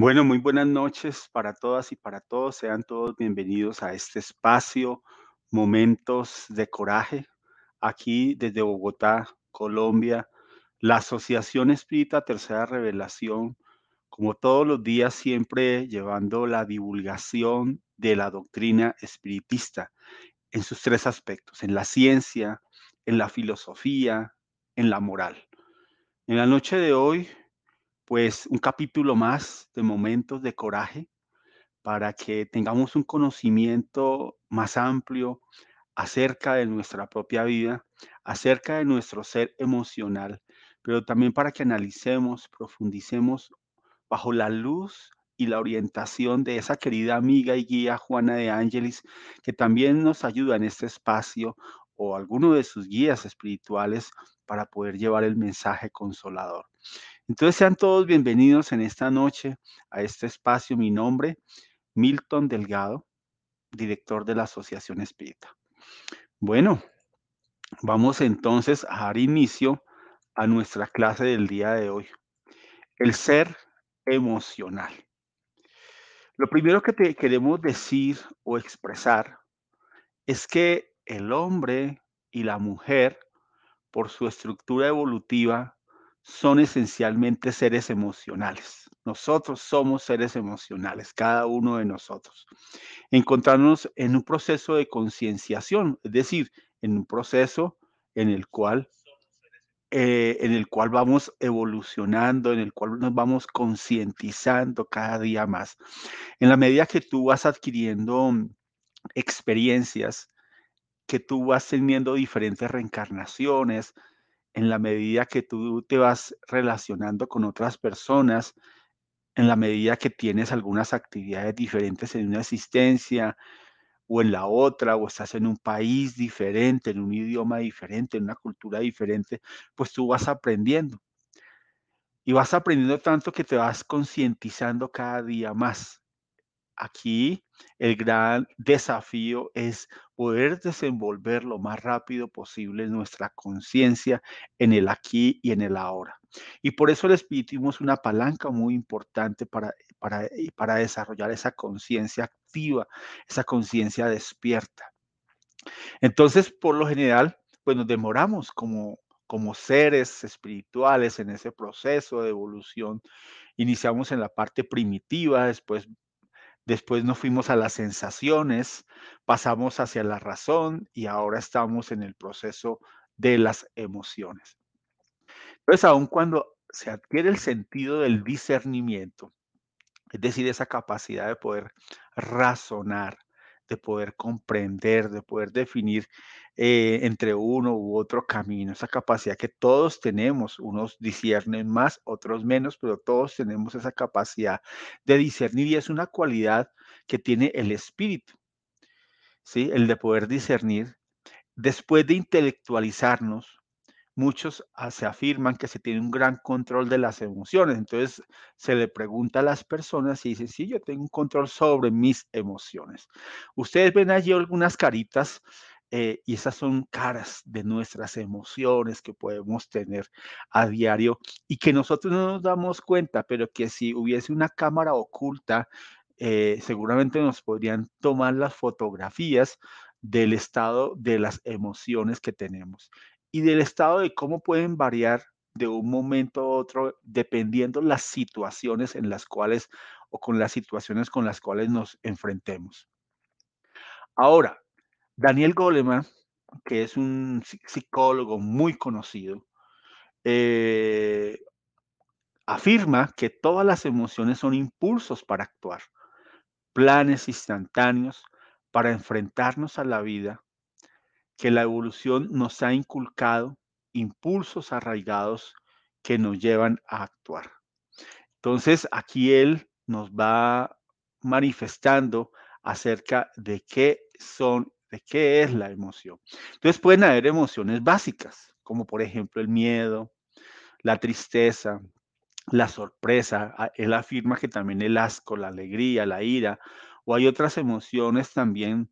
Bueno, muy buenas noches para todas y para todos. Sean todos bienvenidos a este espacio, Momentos de Coraje, aquí desde Bogotá, Colombia, la Asociación Espírita Tercera Revelación, como todos los días, siempre llevando la divulgación de la doctrina espiritista en sus tres aspectos, en la ciencia, en la filosofía, en la moral. En la noche de hoy pues un capítulo más de momentos de coraje para que tengamos un conocimiento más amplio acerca de nuestra propia vida, acerca de nuestro ser emocional, pero también para que analicemos, profundicemos bajo la luz y la orientación de esa querida amiga y guía Juana de Ángeles, que también nos ayuda en este espacio o alguno de sus guías espirituales para poder llevar el mensaje consolador. Entonces sean todos bienvenidos en esta noche a este espacio. Mi nombre, Milton Delgado, director de la Asociación Espírita. Bueno, vamos entonces a dar inicio a nuestra clase del día de hoy. El ser emocional. Lo primero que te queremos decir o expresar es que el hombre y la mujer, por su estructura evolutiva, son esencialmente seres emocionales. Nosotros somos seres emocionales, cada uno de nosotros. Encontrarnos en un proceso de concienciación, es decir, en un proceso en el cual eh, en el cual vamos evolucionando, en el cual nos vamos concientizando cada día más. En la medida que tú vas adquiriendo experiencias, que tú vas teniendo diferentes reencarnaciones, en la medida que tú te vas relacionando con otras personas, en la medida que tienes algunas actividades diferentes en una existencia o en la otra, o estás en un país diferente, en un idioma diferente, en una cultura diferente, pues tú vas aprendiendo. Y vas aprendiendo tanto que te vas concientizando cada día más. Aquí el gran desafío es poder desenvolver lo más rápido posible nuestra conciencia en el aquí y en el ahora. Y por eso el espiritismo es una palanca muy importante para, para, para desarrollar esa conciencia activa, esa conciencia despierta. Entonces, por lo general, pues nos demoramos como, como seres espirituales en ese proceso de evolución. Iniciamos en la parte primitiva, después Después nos fuimos a las sensaciones, pasamos hacia la razón y ahora estamos en el proceso de las emociones. Entonces, aun cuando se adquiere el sentido del discernimiento, es decir, esa capacidad de poder razonar, de poder comprender, de poder definir eh, entre uno u otro camino, esa capacidad que todos tenemos, unos disciernen más, otros menos, pero todos tenemos esa capacidad de discernir y es una cualidad que tiene el espíritu, ¿sí? El de poder discernir. Después de intelectualizarnos, muchos ah, se afirman que se tiene un gran control de las emociones. Entonces se le pregunta a las personas y dicen, sí, yo tengo un control sobre mis emociones. Ustedes ven allí algunas caritas eh, y esas son caras de nuestras emociones que podemos tener a diario y que nosotros no nos damos cuenta, pero que si hubiese una cámara oculta, eh, seguramente nos podrían tomar las fotografías del estado de las emociones que tenemos y del estado de cómo pueden variar de un momento a otro dependiendo las situaciones en las cuales o con las situaciones con las cuales nos enfrentemos. Ahora, Daniel Goleman, que es un psicólogo muy conocido, eh, afirma que todas las emociones son impulsos para actuar, planes instantáneos para enfrentarnos a la vida que la evolución nos ha inculcado impulsos arraigados que nos llevan a actuar. Entonces, aquí él nos va manifestando acerca de qué son, de qué es la emoción. Entonces, pueden haber emociones básicas, como por ejemplo el miedo, la tristeza, la sorpresa. Él afirma que también el asco, la alegría, la ira, o hay otras emociones también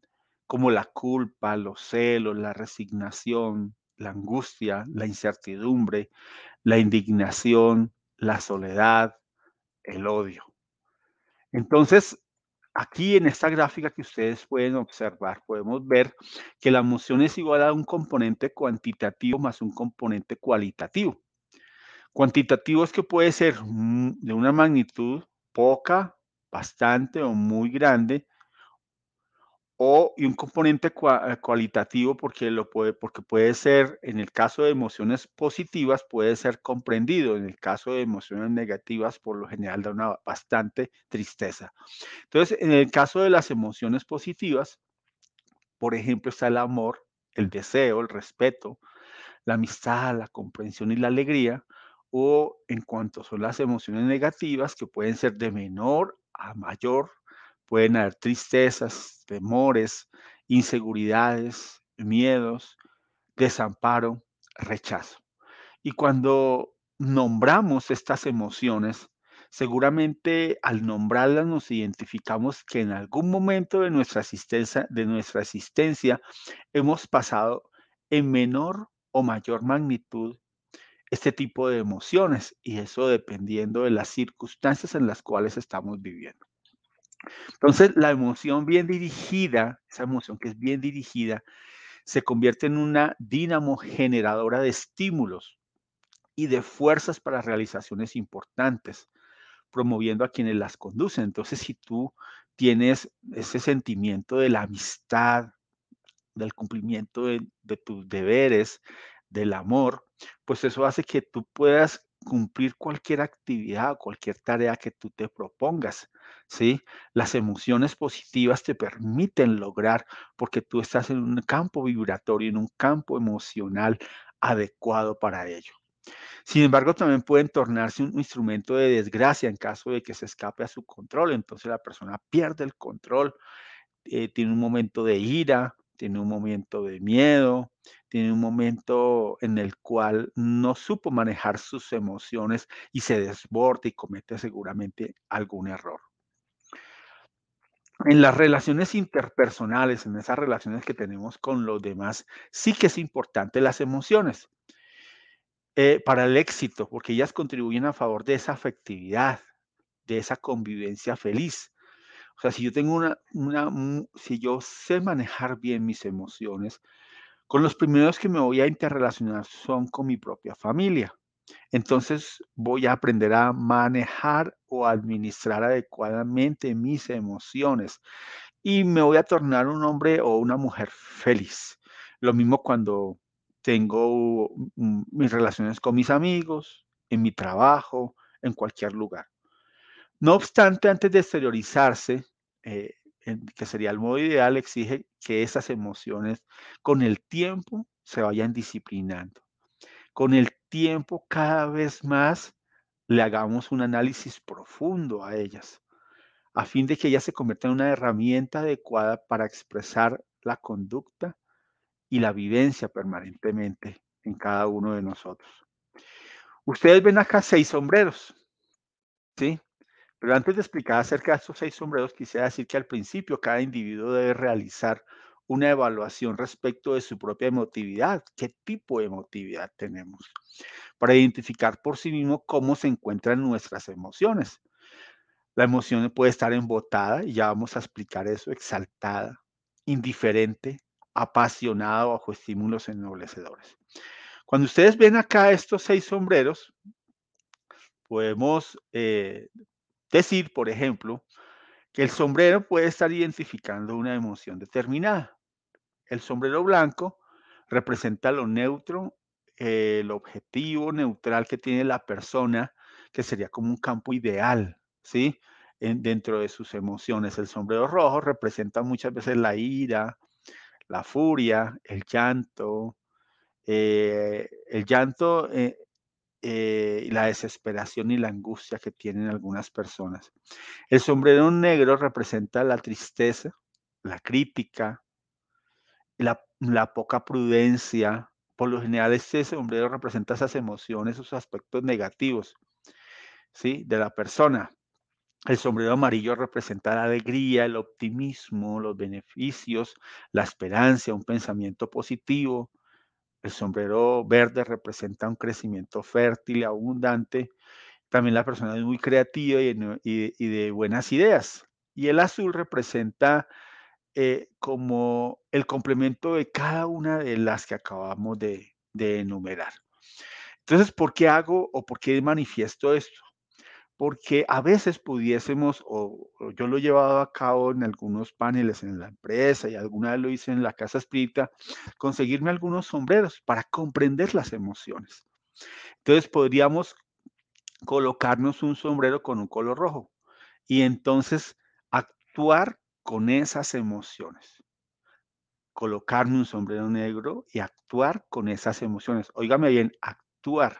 como la culpa, los celos, la resignación, la angustia, la incertidumbre, la indignación, la soledad, el odio. Entonces, aquí en esta gráfica que ustedes pueden observar, podemos ver que la emoción es igual a un componente cuantitativo más un componente cualitativo. Cuantitativo es que puede ser mm, de una magnitud poca, bastante o muy grande, o y un componente eh, cualitativo porque lo puede, porque puede ser, en el caso de emociones positivas, puede ser comprendido. En el caso de emociones negativas, por lo general da una bastante tristeza. Entonces, en el caso de las emociones positivas, por ejemplo, está el amor, el deseo, el respeto, la amistad, la comprensión y la alegría, o en cuanto son las emociones negativas, que pueden ser de menor a mayor, pueden haber tristezas, temores, inseguridades, miedos, desamparo, rechazo. Y cuando nombramos estas emociones, seguramente al nombrarlas nos identificamos que en algún momento de nuestra existencia, de nuestra existencia hemos pasado en menor o mayor magnitud este tipo de emociones y eso dependiendo de las circunstancias en las cuales estamos viviendo. Entonces, la emoción bien dirigida, esa emoción que es bien dirigida, se convierte en una dínamo generadora de estímulos y de fuerzas para realizaciones importantes, promoviendo a quienes las conducen. Entonces, si tú tienes ese sentimiento de la amistad, del cumplimiento de, de tus deberes, del amor, pues eso hace que tú puedas cumplir cualquier actividad, cualquier tarea que tú te propongas, ¿sí? Las emociones positivas te permiten lograr porque tú estás en un campo vibratorio, en un campo emocional adecuado para ello. Sin embargo, también pueden tornarse un instrumento de desgracia en caso de que se escape a su control. Entonces la persona pierde el control, eh, tiene un momento de ira, tiene un momento de miedo, tiene un momento en el cual no supo manejar sus emociones y se desborda y comete seguramente algún error. En las relaciones interpersonales, en esas relaciones que tenemos con los demás, sí que es importante las emociones eh, para el éxito, porque ellas contribuyen a favor de esa afectividad, de esa convivencia feliz. O sea, si yo tengo una, una, un- si yo sé manejar bien mis emociones, con los primeros que me voy a interrelacionar son con mi propia familia. Entonces voy a aprender a manejar o administrar adecuadamente mis emociones y me voy a tornar un hombre o una mujer feliz. Lo mismo cuando tengo mm, mis relaciones con mis amigos, en mi trabajo, en cualquier lugar. No obstante, antes de exteriorizarse, eh, que sería el modo ideal, exige que esas emociones con el tiempo se vayan disciplinando. Con el tiempo cada vez más le hagamos un análisis profundo a ellas, a fin de que ellas se conviertan en una herramienta adecuada para expresar la conducta y la vivencia permanentemente en cada uno de nosotros. Ustedes ven acá seis sombreros, ¿sí? Pero antes de explicar acerca de estos seis sombreros, quisiera decir que al principio cada individuo debe realizar una evaluación respecto de su propia emotividad, qué tipo de emotividad tenemos, para identificar por sí mismo cómo se encuentran nuestras emociones. La emoción puede estar embotada, y ya vamos a explicar eso, exaltada, indiferente, apasionada bajo estímulos ennoblecedores. Cuando ustedes ven acá estos seis sombreros, podemos eh, decir, por ejemplo, que el sombrero puede estar identificando una emoción determinada. El sombrero blanco representa lo neutro, eh, el objetivo neutral que tiene la persona, que sería como un campo ideal, ¿sí? En- dentro de sus emociones. El sombrero rojo representa muchas veces la ira, la furia, el llanto. eh, el llanto, eh, eh, la desesperación y la angustia que tienen algunas personas. El sombrero negro representa la tristeza, la crítica, la, la poca prudencia. Por lo general, este sombrero representa esas emociones, esos aspectos negativos, ¿sí? De la persona. El sombrero amarillo representa la alegría, el optimismo, los beneficios, la esperanza, un pensamiento positivo. El sombrero verde representa un crecimiento fértil abundante. También la persona es muy creativa y de buenas ideas. Y el azul representa eh, como el complemento de cada una de las que acabamos de, de enumerar. Entonces, ¿por qué hago o por qué manifiesto esto? Porque a veces pudiésemos, o, yo lo he llevado a cabo en algunos paneles en la empresa y alguna vez lo hice en la casa espírita, conseguirme algunos sombreros para comprender las emociones. Entonces podríamos colocarnos un sombrero con un color rojo y entonces actuar con esas emociones. Colocarme un sombrero negro y actuar con esas emociones. Óigame bien, actuar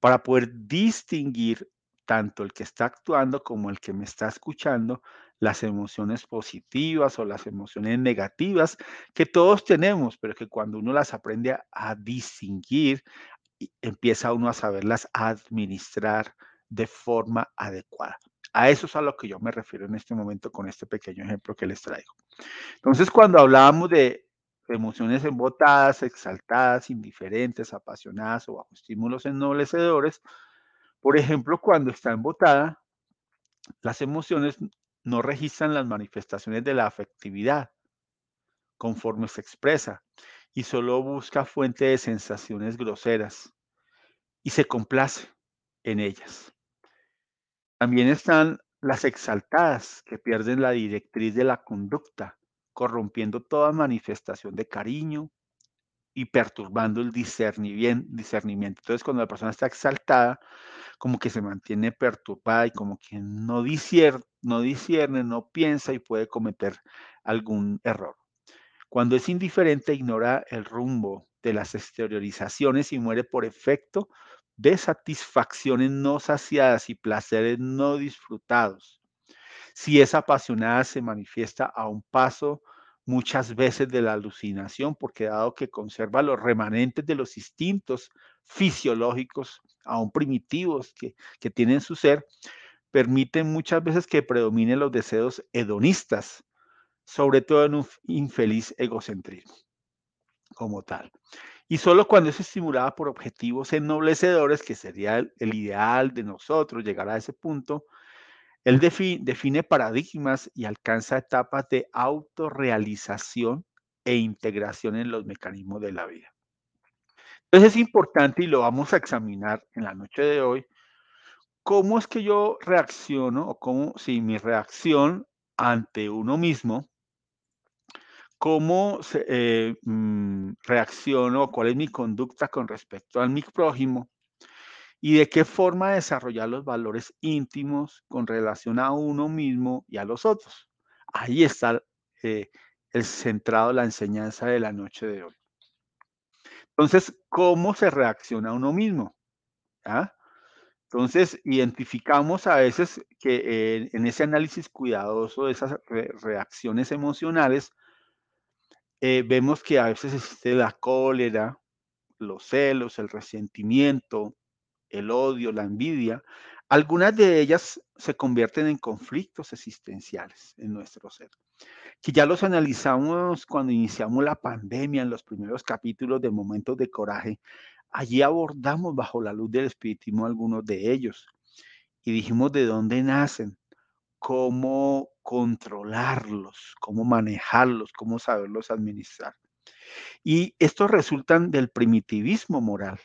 para poder distinguir tanto el que está actuando como el que me está escuchando, las emociones positivas o las emociones negativas que todos tenemos, pero que cuando uno las aprende a, distinguir, empieza uno a saberlas administrar de forma adecuada. A eso es a lo que yo me refiero en este momento con este pequeño ejemplo que les traigo. Entonces, cuando hablábamos de emociones embotadas, exaltadas, indiferentes, apasionadas o bajo estímulos ennoblecedores, por ejemplo, cuando está embotada, las emociones no registran las manifestaciones de la afectividad conforme se expresa y solo busca fuente de sensaciones groseras y se complace en ellas. También están las exaltadas que pierden la directriz de la conducta, corrompiendo toda manifestación de cariño y perturbando el discernimien- discernimiento. Entonces, cuando la persona está exaltada, como que se mantiene perturbada y como que no discierne, no discierne, no piensa y puede cometer algún error. Cuando es indiferente, ignora el rumbo de las exteriorizaciones y muere por efecto de satisfacciones no saciadas y placeres no disfrutados. Si es apasionada, se manifiesta a un paso muchas veces de la alucinación, porque dado que conserva los remanentes de los instintos fisiológicos, aún primitivos que, que tienen su ser, permiten muchas veces que predominen los deseos hedonistas, sobre todo en un infeliz egocentrismo como tal. Y solo cuando es estimulada por objetivos ennoblecedores, que sería el, el ideal de nosotros llegar a ese punto, él defi- define paradigmas y alcanza etapas de autorrealización e integración en los mecanismos de la vida. Entonces es importante y lo vamos a examinar en la noche de hoy, cómo es que yo reacciono o cómo, si mi reacción ante uno mismo cómo se, eh, mm, reacciono, cuál es mi conducta con respecto a mi prójimo y de qué forma desarrollar los valores íntimos con relación a uno mismo y a los otros. Ahí está eh, el centrado, la enseñanza de la noche de hoy. Entonces, ¿cómo se reacciona uno mismo? ¿Ah? Entonces, identificamos a veces que eh, en ese análisis cuidadoso de esas re- reacciones emocionales, eh, vemos que a veces existe la cólera, los celos, el resentimiento, el odio, la envidia. Algunas de ellas se convierten en conflictos existenciales en nuestro ser, que ya los analizamos cuando iniciamos la pandemia en los primeros capítulos de Momentos de Coraje. Allí abordamos bajo la luz del espiritismo algunos de ellos y dijimos de dónde nacen, cómo controlarlos, cómo manejarlos, cómo saberlos administrar. Y estos resultan del primitivismo moral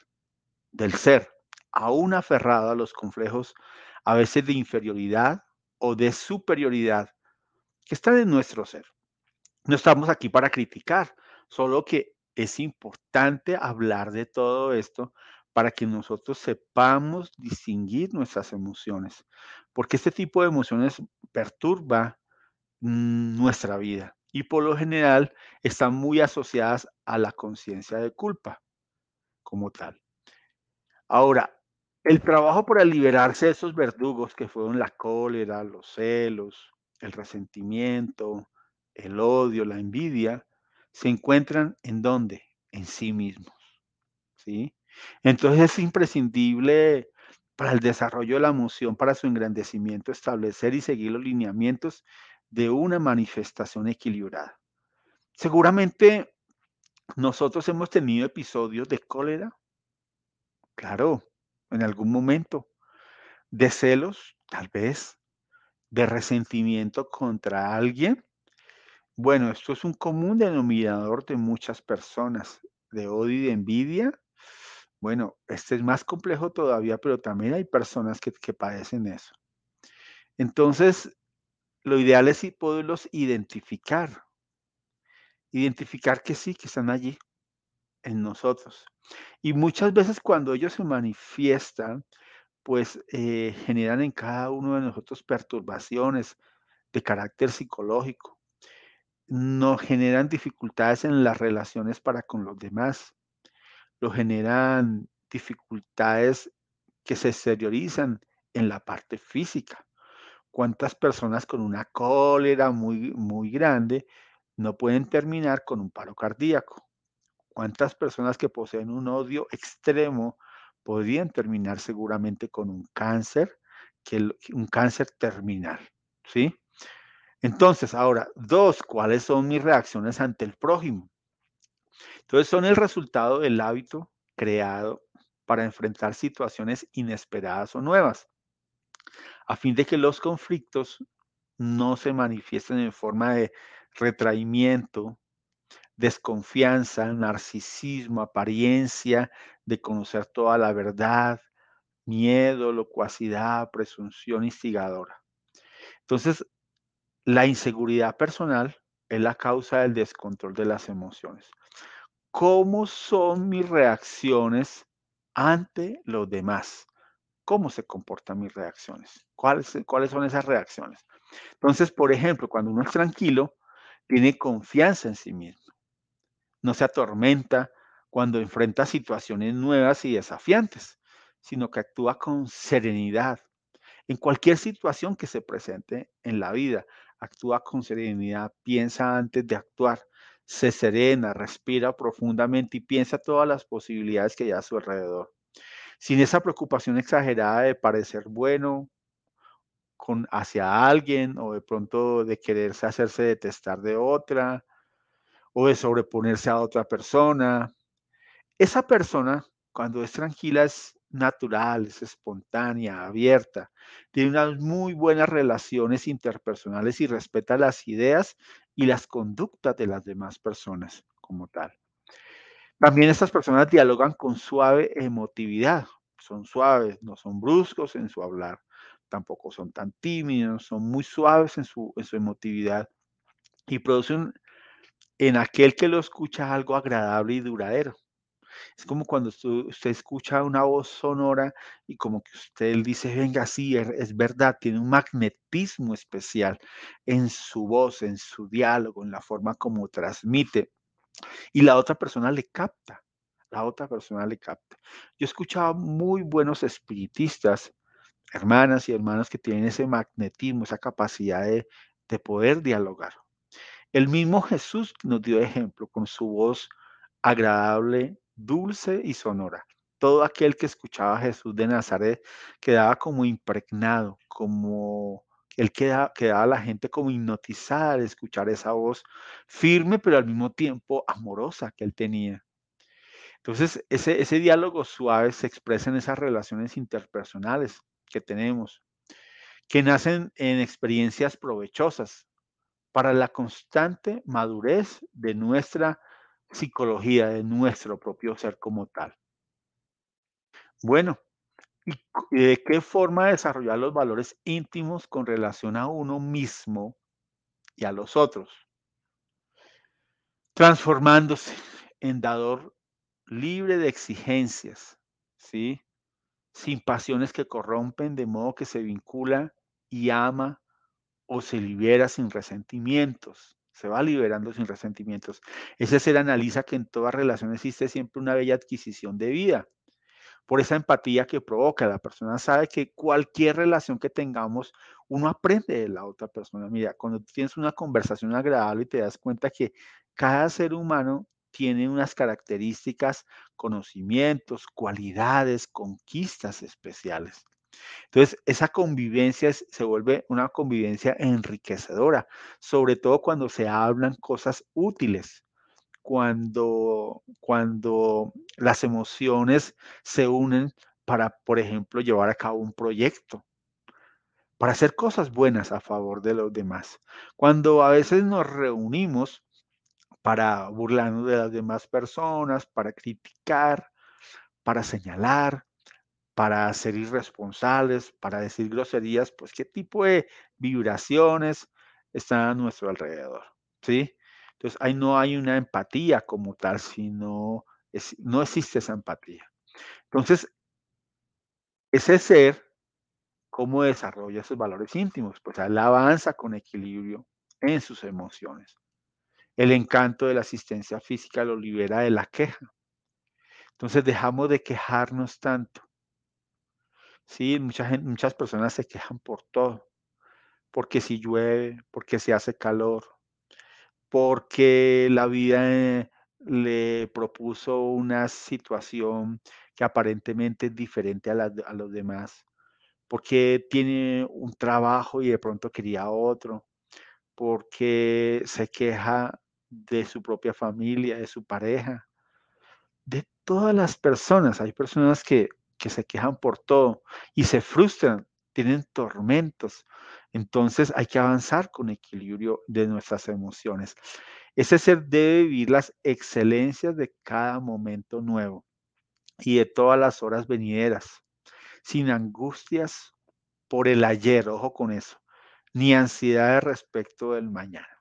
del ser, aún aferrado a los complejos a veces de inferioridad o de superioridad que están en nuestro ser. No estamos aquí para criticar, solo que es importante hablar de todo esto para que nosotros sepamos distinguir nuestras emociones, porque este tipo de emociones perturba nuestra vida y por lo general están muy asociadas a la conciencia de culpa como tal. Ahora, el trabajo para liberarse de esos verdugos que fueron la cólera, los celos, el resentimiento, el odio, la envidia, se encuentran en dónde? En sí mismos, ¿sí? Entonces es imprescindible para el desarrollo de la emoción, para su engrandecimiento, establecer y seguir los lineamientos de una manifestación equilibrada. Seguramente nosotros hemos tenido episodios de cólera, claro, en algún momento, de celos, tal vez, de resentimiento contra alguien. Bueno, esto es un común denominador de muchas personas, de odio y de envidia. Bueno, este es más complejo todavía, pero también hay personas que, padecen eso. Entonces, lo ideal es poderlos identificar. Identificar que sí, que están allí en nosotros. Y muchas veces cuando ellos se manifiestan, pues eh, generan en cada uno de nosotros perturbaciones de carácter psicológico. Nos generan dificultades en las relaciones para con los demás. Lo generan dificultades que se exteriorizan en la parte física. ¿Cuántas personas con una cólera muy, muy grande no pueden terminar con un paro cardíaco? ¿Cuántas personas que poseen un odio extremo podrían terminar seguramente con un cáncer, que un cáncer terminal? ¿Sí? Entonces, ahora, dos, ¿cuáles son mis reacciones ante el prójimo? Entonces, son el resultado del hábito creado para enfrentar situaciones inesperadas o nuevas a fin de que los conflictos no se manifiesten en forma de retraimiento, desconfianza, narcisismo, apariencia de conocer toda la verdad, miedo, locuacidad, presunción instigadora. Entonces, la inseguridad personal es la causa del descontrol de las emociones. ¿Cómo son mis reacciones ante los demás? cómo se comportan mis reacciones, cuáles, cuáles son esas reacciones. Entonces, por ejemplo, cuando uno es tranquilo, tiene confianza en sí mismo, no se atormenta cuando enfrenta situaciones nuevas y desafiantes, sino que actúa con serenidad. En cualquier situación que se presente en la vida, actúa con serenidad, piensa antes de actuar, se serena, respira profundamente y piensa todas las posibilidades que hay a su alrededor sin esa preocupación exagerada de parecer bueno con, hacia alguien o de pronto de quererse hacerse detestar de otra o de sobreponerse a otra persona. Esa persona, cuando es tranquila, es natural, es espontánea, abierta, tiene unas muy buenas relaciones interpersonales y respeta las ideas y las conductas de las demás personas como tal. También estas personas dialogan con suave emotividad, son suaves, no son bruscos en su hablar, tampoco son tan tímidos, son muy suaves en su, en su emotividad y producen en aquel que lo escucha algo agradable y duradero. Es como cuando usted, escucha una voz sonora y como que usted dice, venga, sí, es, verdad, tiene un magnetismo especial en su voz, en su diálogo, en la forma como transmite y la otra persona le capta, la otra persona le capta. Yo he escuchado muy buenos espiritistas, hermanas y hermanos que tienen ese magnetismo, esa capacidad de, de poder dialogar. El mismo Jesús nos dio ejemplo con su voz agradable, dulce y sonora. Todo aquel que escuchaba a Jesús de Nazaret quedaba como impregnado, como él quedaba, quedaba la gente como hipnotizada de escuchar esa voz firme, pero al mismo tiempo amorosa que él tenía. Entonces, ese, ese diálogo suave se expresa en esas relaciones interpersonales que tenemos, que nacen en experiencias provechosas para la constante madurez de nuestra psicología, de nuestro propio ser como tal. Bueno, ¿Y de qué forma desarrollar los valores íntimos con relación a uno mismo y a los otros? Transformándose en dador libre de exigencias, ¿sí? Sin pasiones que corrompen, de modo que se vincula y ama o se libera sin resentimientos. Se va liberando sin resentimientos. Ese ser analiza que en toda relación existe siempre una bella adquisición de vida por esa empatía que provoca. La persona sabe que cualquier relación que tengamos, uno aprende de la otra persona. Mira, cuando tienes una conversación agradable y te das cuenta que cada ser humano tiene unas características, conocimientos, cualidades, conquistas especiales. Entonces, esa convivencia se vuelve una convivencia enriquecedora, sobre todo cuando se hablan cosas útiles cuando, cuando las emociones se unen para, por ejemplo, llevar a cabo un proyecto, para hacer cosas buenas a favor de los demás. Cuando a veces nos reunimos para burlarnos de las demás personas, para criticar, para señalar, para ser irresponsables, para decir groserías, pues qué tipo de vibraciones están a nuestro alrededor, ¿sí? Entonces, ahí no hay una empatía como tal, sino no existe esa empatía. Entonces, ese ser, ¿cómo desarrolla esos valores íntimos? Pues él avanza con equilibrio en sus emociones. El encanto de la asistencia física lo libera de la queja. Entonces dejamos de quejarnos tanto. Sí, mucha muchas personas se quejan por todo. Porque si llueve, porque si hace calor, porque la vida le propuso una situación que aparentemente es diferente a, a los demás, porque tiene un trabajo y de pronto quería otro, porque se queja de su propia familia, de su pareja, de todas las personas. Hay personas que, que se quejan por todo y se frustran, tienen tormentos. Entonces hay que avanzar con equilibrio de nuestras emociones. Ese ser debe vivir las excelencias de cada momento nuevo y de todas las horas venideras, sin angustias por el ayer, ojo con eso, ni ansiedad respecto del mañana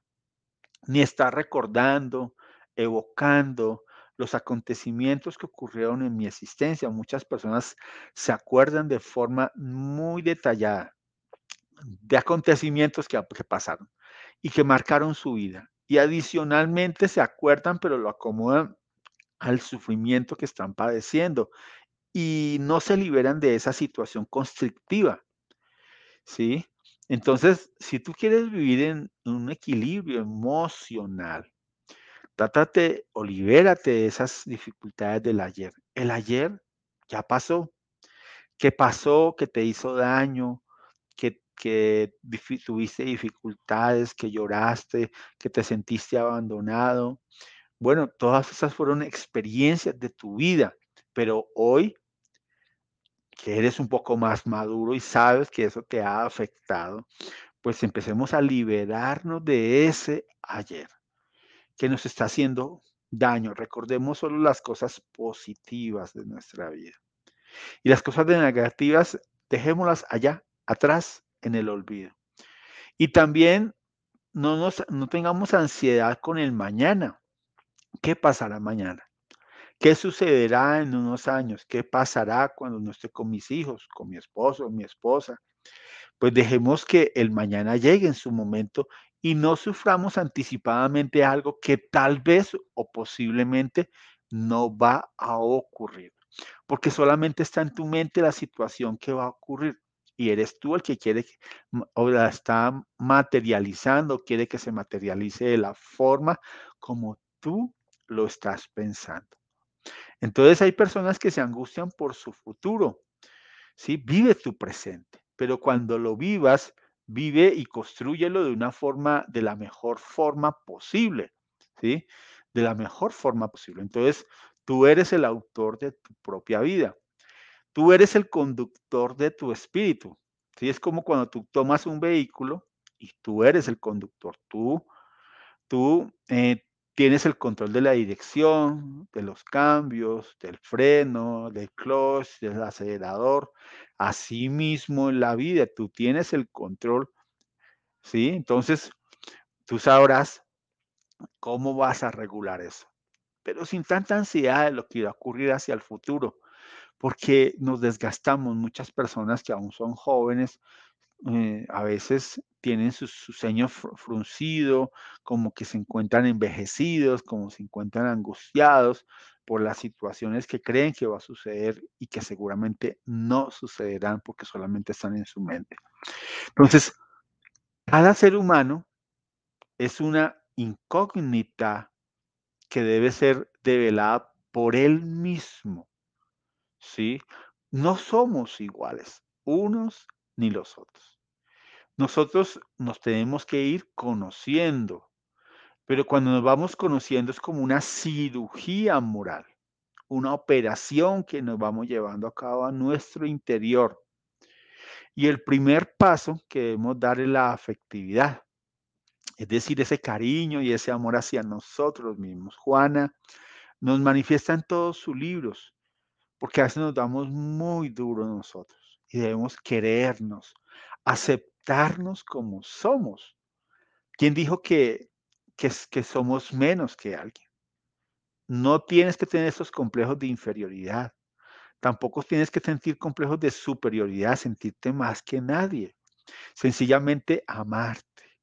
ni estar recordando, evocando los acontecimientos que ocurrieron en mi existencia. Muchas personas se acuerdan de forma muy detallada de acontecimientos que, que pasaron y que marcaron su vida. Y adicionalmente se acuerdan, pero lo acomodan al sufrimiento que están padeciendo y no se liberan de esa situación constrictiva. ¿Sí? Entonces, si tú quieres vivir en un equilibrio emocional, trátate o libérate de esas dificultades del ayer. El ayer ya pasó. ¿Qué pasó? ¿Qué te hizo daño? ¿Qué, que tuviste dificultades? ¿Que lloraste? ¿Que te sentiste abandonado? Bueno, todas esas fueron experiencias de tu vida, pero hoy que eres un poco más maduro y sabes que eso te ha afectado, pues empecemos a liberarnos de ese ayer que nos está haciendo daño. Recordemos solo las cosas positivas de nuestra vida. Y las cosas negativas, dejémoslas allá, atrás, en el olvido. Y también no, nos, no tengamos ansiedad con el mañana. ¿Qué pasará mañana? ¿Qué sucederá en unos años? ¿Qué pasará cuando no esté con mis hijos, con mi esposo, mi esposa? Pues dejemos que el mañana llegue en su momento y no suframos anticipadamente algo que tal vez o posiblemente no va a ocurrir, porque solamente está en tu mente la situación que va a ocurrir y eres tú el que quiere o la está materializando, quiere que se materialice de la forma como tú lo estás pensando. Entonces hay personas que se angustian por su futuro. ¿sí? Vive tu presente, pero cuando lo vivas, vive y construyelo de una forma, de la mejor forma posible. ¿sí? De la mejor forma posible. Entonces, tú eres el autor de tu propia vida. Tú eres el conductor de tu espíritu. ¿sí? Es como cuando tú tomas un vehículo y tú eres el conductor. Tú, tú eh, Tienes el control de la dirección, de los cambios, del freno, del clutch, del acelerador. Asimismo en la vida, tú tienes el control, ¿sí? Entonces, tú sabrás cómo vas a regular eso. Pero sin tanta ansiedad de lo que va a ocurrir hacia el futuro, porque nos desgastamos. Muchas personas que aún son jóvenes eh, a veces tienen su, su ceño fruncido, como que se encuentran envejecidos, como se encuentran angustiados por las situaciones que creen que va a suceder y que seguramente no sucederán porque solamente están en su mente. Entonces, cada ser humano es una incógnita que debe ser develada por él mismo. ¿Sí? No somos iguales unos ni los otros. Nosotros nos tenemos que ir conociendo, pero cuando nos vamos conociendo es como una cirugía moral, una operación que nos vamos llevando a cabo a nuestro interior. Y el primer paso que debemos dar es la afectividad, es decir, ese cariño y ese amor hacia nosotros mismos. Juana nos manifiesta en todos sus libros, porque a veces nos damos muy duro nosotros y debemos querernos, aceptarnos como somos. ¿Quién dijo que, que, somos menos que alguien? No tienes que tener esos complejos de inferioridad. Tampoco tienes que sentir complejos de superioridad, sentirte más que nadie. Sencillamente amarte.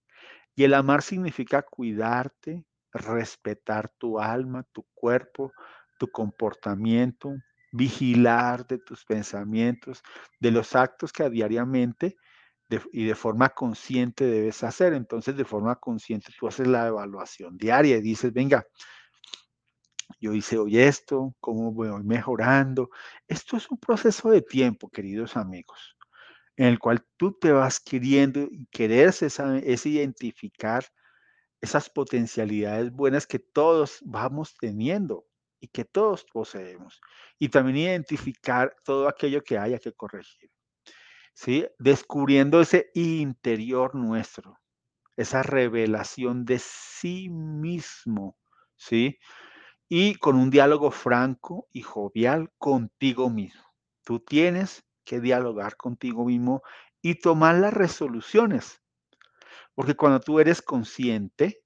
Y el amar significa cuidarte, respetar tu alma, tu cuerpo, tu comportamiento, vigilar de tus pensamientos, de los actos que a y de forma consciente debes hacer. Entonces, de forma consciente, tú haces la evaluación diaria y dices, venga, yo hice hoy esto, cómo voy mejorando. Esto es un proceso de tiempo, queridos amigos, en el cual tú te vas queriendo y quererse es identificar esas potencialidades buenas que todos vamos teniendo y que todos poseemos. Y también identificar todo aquello que haya que corregir. ¿Sí? Descubriendo ese interior nuestro, esa revelación de sí mismo, ¿sí? y con un diálogo franco y jovial contigo mismo. Tú tienes que dialogar contigo mismo y tomar las resoluciones. Porque cuando tú eres consciente,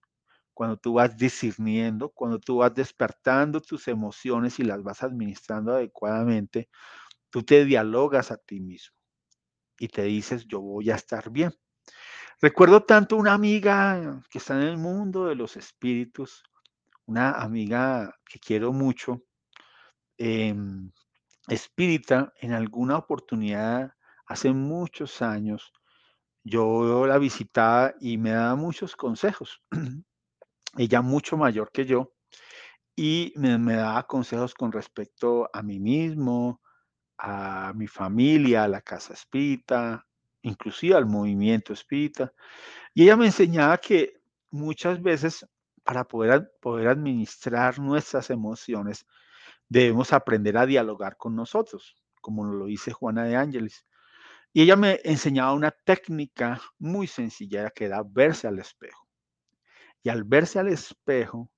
cuando tú vas discerniendo, cuando tú vas despertando tus emociones y las vas administrando adecuadamente, tú te dialogas a ti mismo y te dices, yo voy a estar bien. Recuerdo tanto una amiga que está en el mundo de los espíritus, una amiga que quiero mucho, em, espírita, en alguna oportunidad, hace muchos años, yo la visitaba y me daba muchos consejos. Ella mucho mayor que yo y me, me daba consejos con respecto a mí mismo, a mi familia, a la casa espírita, inclusive al movimiento espírita. Y ella me enseñaba que muchas veces para poder, poder administrar nuestras emociones, debemos aprender a dialogar con nosotros, como lo dice Juana de Ángeles. Y ella me enseñaba una técnica muy sencilla que era verse al espejo. Y al verse al espejo,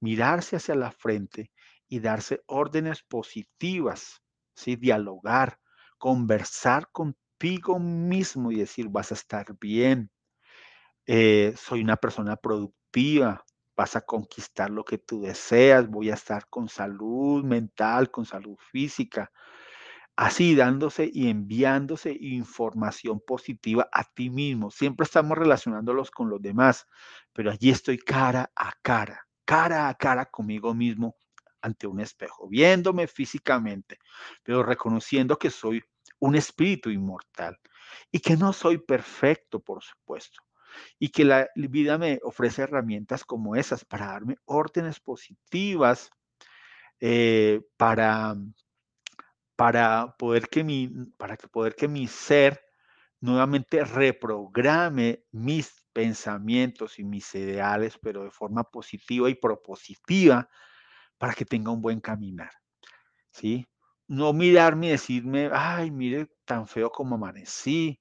mirarse hacia la frente y darse órdenes positivas, ¿sí? dialogar, conversar contigo mismo y decir, vas a estar bien, eh, soy una persona productiva, vas a conquistar lo que tú deseas, voy a estar con salud mental, con salud física, así dándose y enviándose información positiva a ti mismo. Siempre estamos relacionándolos con los demás, pero allí estoy cara a cara, cara a cara conmigo mismo ante un espejo, viéndome físicamente, pero reconociendo que soy un espíritu inmortal y que no soy perfecto, por supuesto, y que la vida me ofrece herramientas como esas para darme órdenes positivas, eh, para, para, poder que mi, para poder que mi ser nuevamente reprograme mis pensamientos y mis ideales, pero de forma positiva y propositiva para que tenga un buen caminar. ¿Sí? No mirarme y decirme, ay, mire tan feo como amanecí,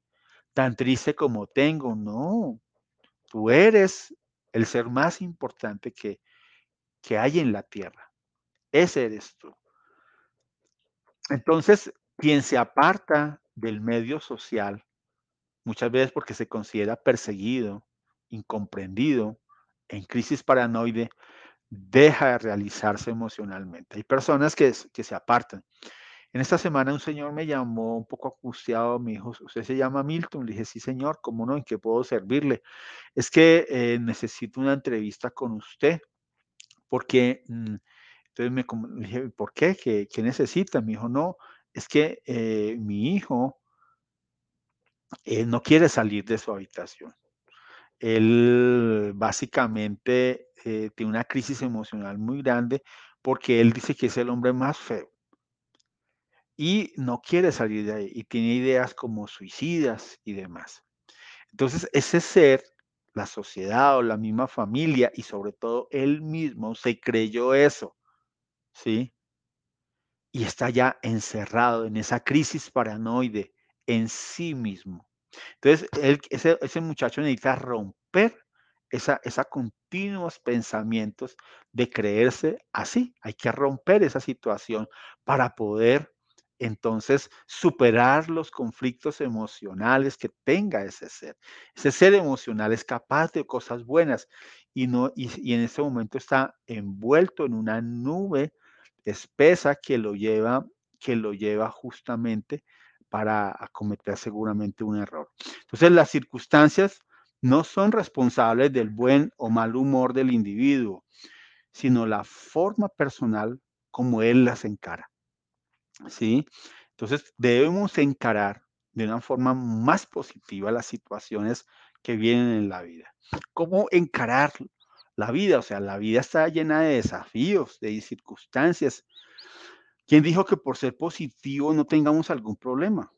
tan triste como tengo. No, Tú eres el ser más importante que, que hay en la tierra. Ese eres tú. Entonces, quien se aparta del medio social, muchas veces porque se considera perseguido, incomprendido, en crisis paranoide, deja de realizarse emocionalmente. Hay personas que, que se apartan. En esta semana un señor me llamó un poco angustiado, me dijo, ¿usted se llama Milton? Le dije, sí, señor, ¿cómo no? ¿En qué puedo servirle? Es que eh, necesito una entrevista con usted, porque, mm, entonces me dije, ¿por qué? ¿Qué, necesita? Me dijo, no, es que eh, mi hijo eh, no quiere salir de su habitación. Él básicamente tiene una crisis emocional muy grande porque él dice que es el hombre más feo y no quiere salir de ahí y tiene ideas como suicidas y demás. Entonces, ese ser, la sociedad o la misma familia y sobre todo él mismo se creyó eso, ¿sí? y está ya encerrado en esa crisis paranoide en sí mismo. Entonces, ese, ese muchacho necesita romper esa, esa continuos pensamientos de creerse así. Hay que romper esa situación para poder entonces superar los conflictos emocionales que tenga ese ser. Ese ser emocional es capaz de cosas buenas y, no, y, en ese momento está envuelto en una nube espesa que lo lleva, que lo lleva justamente para cometer seguramente un error. Entonces las circunstancias no son responsables del buen o mal humor del individuo, sino la forma personal como él las encara. ¿sí? Entonces, debemos encarar de una forma más positiva las situaciones que vienen en la vida. ¿Cómo encarar la vida? O sea, la vida está llena de desafíos, de circunstancias. ¿Quién dijo que por ser positivo no tengamos algún problema?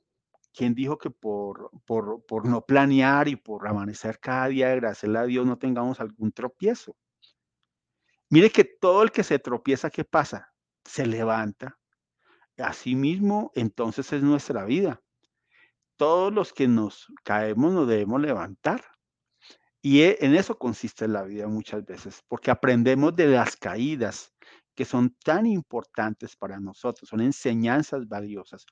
¿Quién dijo que por, por, por no planear y por amanecer cada día, agradecerle a Dios, no tengamos algún tropiezo? Mire que todo el que se tropieza, ¿qué pasa? Se levanta, Asimismo, entonces es nuestra vida. Todos los que nos caemos nos debemos levantar. Y e, en eso consiste la vida muchas veces, porque aprendemos de las caídas que son tan importantes para nosotros, son enseñanzas valiosas.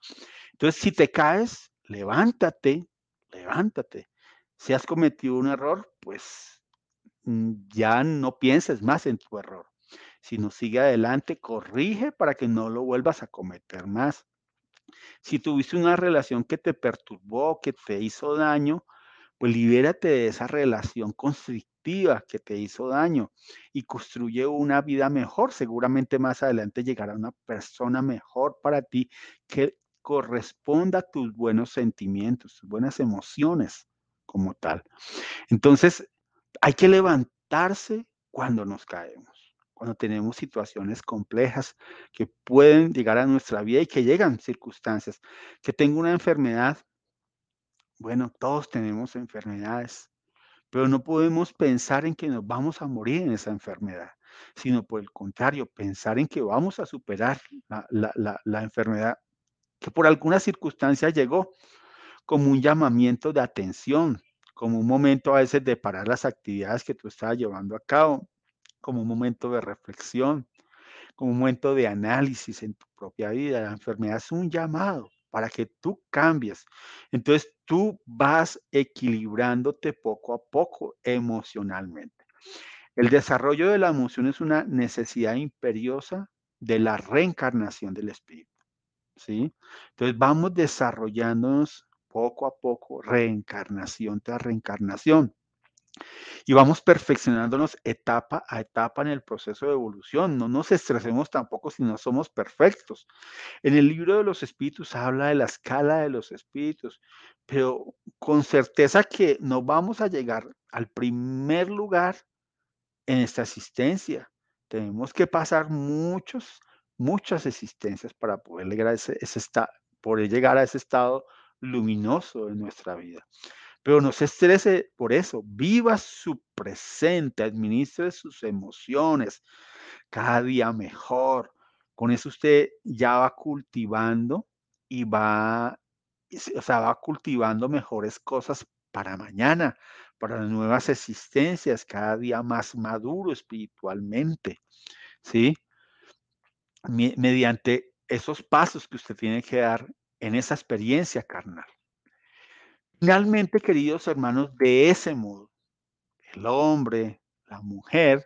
Entonces, si te caes, levántate, levántate. Si has cometido un error, pues mm, ya no pienses más en tu error sino sigue adelante, corrige para que no lo vuelvas a cometer más. Si tuviste una relación que te perturbó, que te hizo daño, pues libérate de esa relación constrictiva que te hizo daño y construye una vida mejor. Seguramente más adelante llegará una persona mejor para ti que corresponda a tus buenos sentimientos, tus buenas emociones como tal. Entonces, hay que levantarse cuando nos caemos cuando tenemos situaciones complejas que pueden llegar a nuestra vida y que llegan circunstancias. Que tengo una enfermedad, bueno, todos tenemos enfermedades, pero no podemos pensar en que nos vamos a morir en esa enfermedad, sino por el contrario, pensar en que vamos a superar la, la enfermedad que por alguna circunstancia llegó como un llamamiento de atención, como un momento a veces de parar las actividades que tú estabas llevando a cabo como un momento de reflexión, como un momento de análisis en tu propia vida. La enfermedad es un llamado para que tú cambies. Entonces tú vas equilibrándote poco a poco emocionalmente. El desarrollo de la emoción es una necesidad imperiosa de la reencarnación del espíritu. ¿Sí? Entonces vamos desarrollándonos poco a poco, reencarnación tras reencarnación. Y vamos perfeccionándonos etapa a etapa en el proceso de evolución. No nos estresemos tampoco si no somos perfectos. En el libro de los espíritus habla de la escala de los espíritus, pero con certeza que no vamos a llegar al primer lugar en esta existencia. Tenemos que pasar muchos, muchas existencias para poder llegar a ese, poder llegar a ese estado luminoso de nuestra vida. Pero no se estrese por eso. Viva su presente, administre sus emociones cada día mejor. Con eso usted ya va cultivando y va, o sea, va cultivando mejores cosas para mañana, para nuevas existencias, cada día más maduro espiritualmente. ¿Sí? Mediante esos pasos que usted tiene que dar en esa experiencia carnal. Finalmente, queridos hermanos, de ese modo, el hombre, la mujer,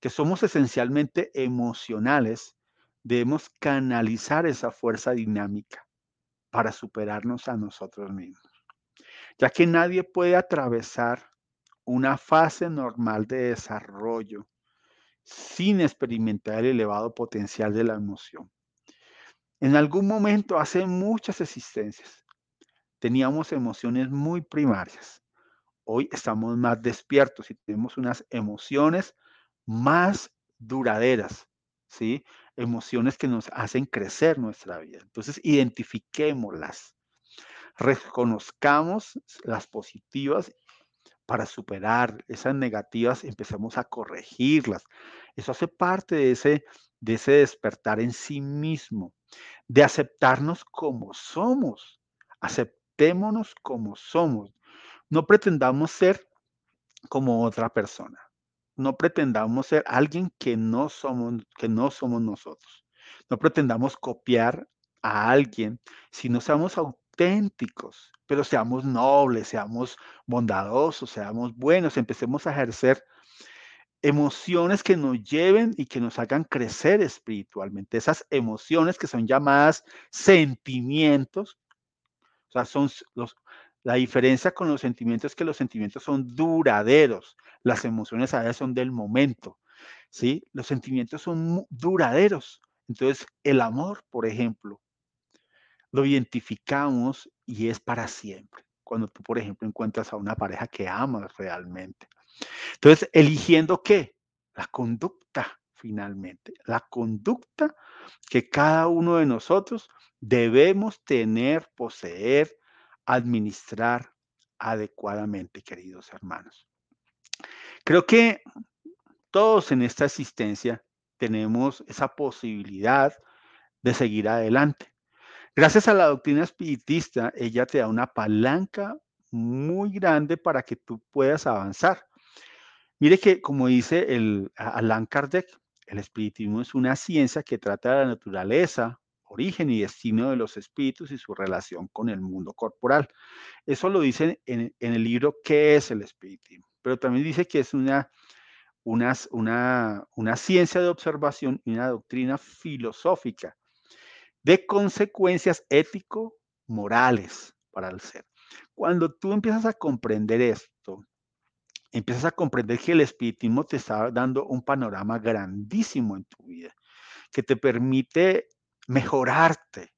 que somos esencialmente emocionales, debemos canalizar esa fuerza dinámica para superarnos a nosotros mismos, ya que nadie puede atravesar una fase normal de desarrollo sin experimentar el elevado potencial de la emoción. En algún momento, hace muchas existencias, teníamos emociones muy primarias. Hoy estamos más despiertos y tenemos unas emociones más duraderas, ¿sí? Emociones que nos hacen crecer nuestra vida. Entonces, identifiquémoslas. Reconozcamos las positivas para superar esas negativas, empecemos a corregirlas. Eso hace parte de ese, de ese despertar en sí mismo. de aceptarnos como somos. Aceptémonos como somos. No pretendamos ser como otra persona. No pretendamos ser alguien que no somos, que no somos nosotros. No pretendamos copiar a alguien, si no seamos auténticos, pero seamos nobles, seamos bondadosos, seamos buenos, empecemos a ejercer emociones que nos lleven y que nos hagan crecer espiritualmente. Esas emociones que son llamadas sentimientos, o sea, son los, la diferencia con los sentimientos es que los sentimientos son duraderos, las emociones a veces son del momento, ¿sí? Los sentimientos son duraderos. Entonces, el amor, por ejemplo, lo identificamos y es para siempre. Cuando tú, por ejemplo, encuentras a una pareja que amas realmente. Entonces, eligiendo qué? La conducta, finalmente. La conducta que cada uno de nosotros debemos tener, poseer, administrar adecuadamente, queridos hermanos. Creo que todos en esta existencia tenemos esa posibilidad de seguir adelante. Gracias a la doctrina espiritista, ella te da una palanca muy grande para que tú puedas avanzar. Mire que, como dice el Allan Kardec, el espiritismo es una ciencia que trata de la naturaleza, origen y destino de los espíritus y su relación con el mundo corporal. Eso lo dice en, el libro ¿Qué es el espiritismo? Pero también dice que es una, una, una, una ciencia de observación y una doctrina filosófica de consecuencias ético-morales para el ser. Cuando tú empiezas a comprender esto, empiezas a comprender que el espiritismo te está dando un panorama grandísimo en tu vida, que te permite mejorarte.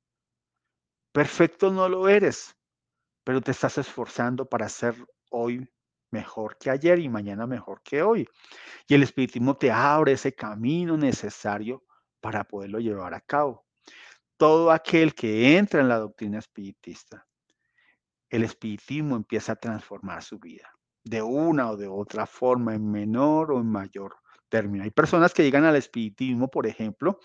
Perfecto no lo eres, pero te estás esforzando para ser hoy mejor que ayer y mañana mejor que hoy. Y el espiritismo te abre ese camino necesario para poderlo llevar a cabo. Todo aquel que entra en la doctrina espiritista, el espiritismo empieza a transformar su vida de una o de otra forma, en menor o en mayor término. Hay personas que llegan al espiritismo, por ejemplo,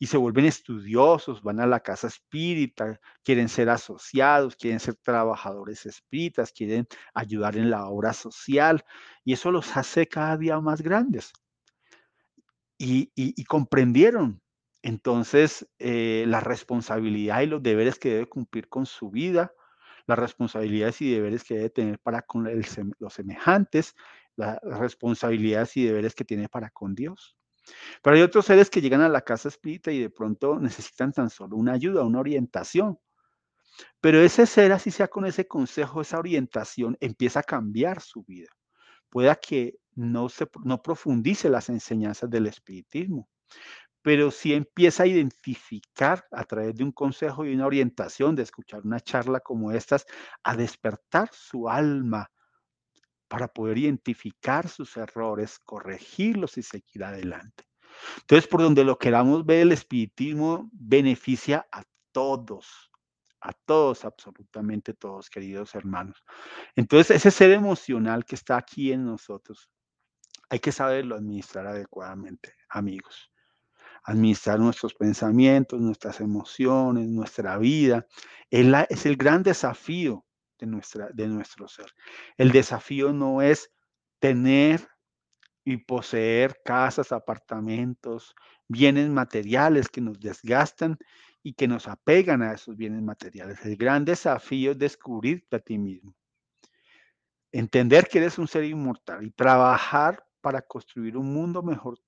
y se vuelven estudiosos, van a la casa espírita, quieren ser asociados, quieren ser trabajadores espíritas, quieren ayudar en la obra social, y eso los hace cada día más grandes. Y, comprendieron entonces eh, la responsabilidad y los deberes que debe cumplir con su vida, las responsabilidades y deberes que debe tener para con los semejantes, las responsabilidades y deberes que tiene para con Dios. Pero hay otros seres que llegan a la casa espírita y de pronto necesitan tan solo una ayuda, una orientación. Pero ese ser, así sea con ese consejo, esa orientación, empieza a cambiar su vida. Pueda que no, se, no profundice las enseñanzas del espiritismo, pero sí empieza a identificar a través de un consejo y una orientación, de escuchar una charla como estas, a despertar su alma para poder identificar sus errores, corregirlos y seguir adelante. Entonces, por donde lo queramos ver, el espiritismo beneficia a todos, a todos, absolutamente todos, queridos hermanos. Entonces, ese ser emocional que está aquí en nosotros, hay que saberlo administrar adecuadamente, amigos administrar nuestros pensamientos, nuestras emociones, nuestra vida. Es, el gran desafío de, nuestra, de nuestro ser. El desafío no es tener y poseer casas, apartamentos, bienes materiales que nos desgastan y que nos apegan a esos bienes materiales. El gran desafío es descubrirte a ti mismo. Entender que eres un ser inmortal y trabajar para construir un mundo mejor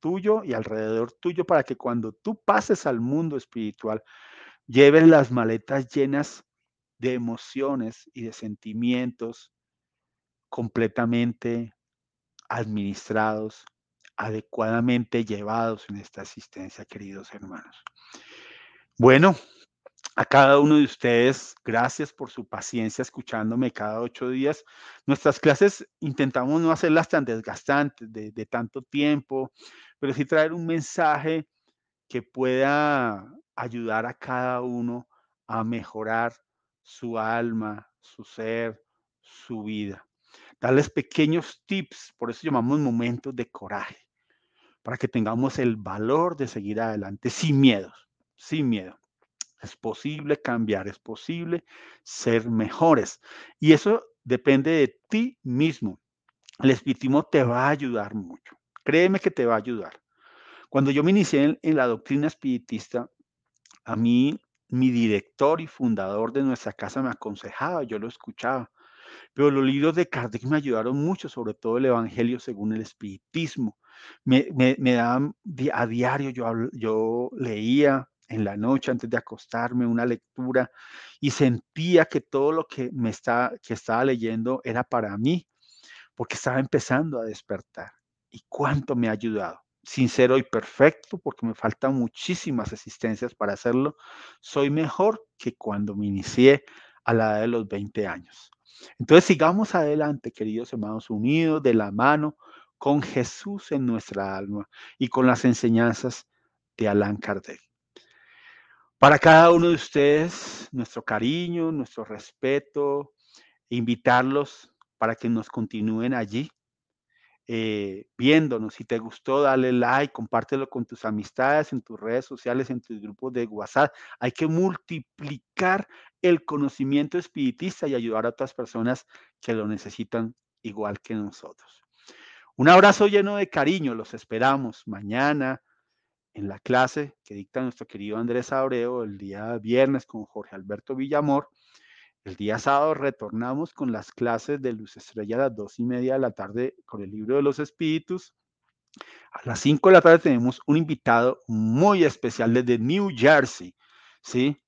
tuyo y alrededor tuyo para que cuando tú pases al mundo espiritual, lleves las maletas llenas de emociones y de sentimientos completamente administrados, adecuadamente llevados en esta asistencia, queridos hermanos. Bueno, a cada uno de ustedes, gracias por su paciencia escuchándome cada ocho días. Nuestras clases intentamos no hacerlas tan desgastantes de, de tanto tiempo, pero sí traer un mensaje que pueda ayudar a cada uno a mejorar su alma, su ser, su vida. Darles pequeños tips, por eso llamamos momentos de coraje, para que tengamos el valor de seguir adelante sin miedos. sin miedo. Es posible cambiar, es posible ser mejores. Y eso depende de ti mismo. El espiritismo te va a ayudar mucho. Créeme que te va a ayudar. Cuando yo me inicié en, la doctrina espiritista, a mí mi director y fundador de nuestra casa me aconsejaba, yo lo escuchaba. Pero los libros de Kardec me ayudaron mucho, sobre todo el Evangelio según el Espiritismo. Me, me, me daban a diario, yo, yo leía en la noche antes de acostarme una lectura y sentía que todo lo que me está, que estaba leyendo era para mí, porque estaba empezando a despertar. Y cuánto me ha ayudado sincero y perfecto, porque me faltan muchísimas existencias para hacerlo, soy mejor que cuando me inicié a la edad de los 20 años. Entonces sigamos adelante, queridos hermanos, unidos de la mano con Jesús en nuestra alma y con las enseñanzas de Allan Kardec. Para cada uno de ustedes, nuestro cariño, nuestro respeto, invitarlos para que nos continúen allí eh, viéndonos. Si te gustó, dale like, compártelo con tus amistades, en tus redes sociales, en tus grupos de WhatsApp. Hay que multiplicar el conocimiento espiritista y ayudar a otras personas que lo necesitan igual que nosotros. Un abrazo lleno de cariño. Los esperamos mañana en la clase que dicta nuestro querido Andrés Abreu el día viernes con Jorge Alberto Villamor. El día sábado retornamos con las clases de Luz Estrella a las dos y media de la tarde con el libro de los espíritus. A las cinco de la tarde tenemos un invitado muy especial desde New Jersey, ¿sí?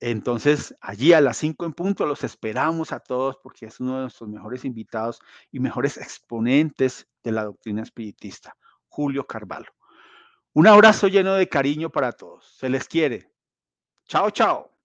Entonces, allí a las cinco en punto los esperamos a todos porque es uno de nuestros mejores invitados y mejores exponentes de la doctrina espiritista, Julio Carvalho. Un abrazo lleno de cariño para todos. Se les quiere. Chao, chao.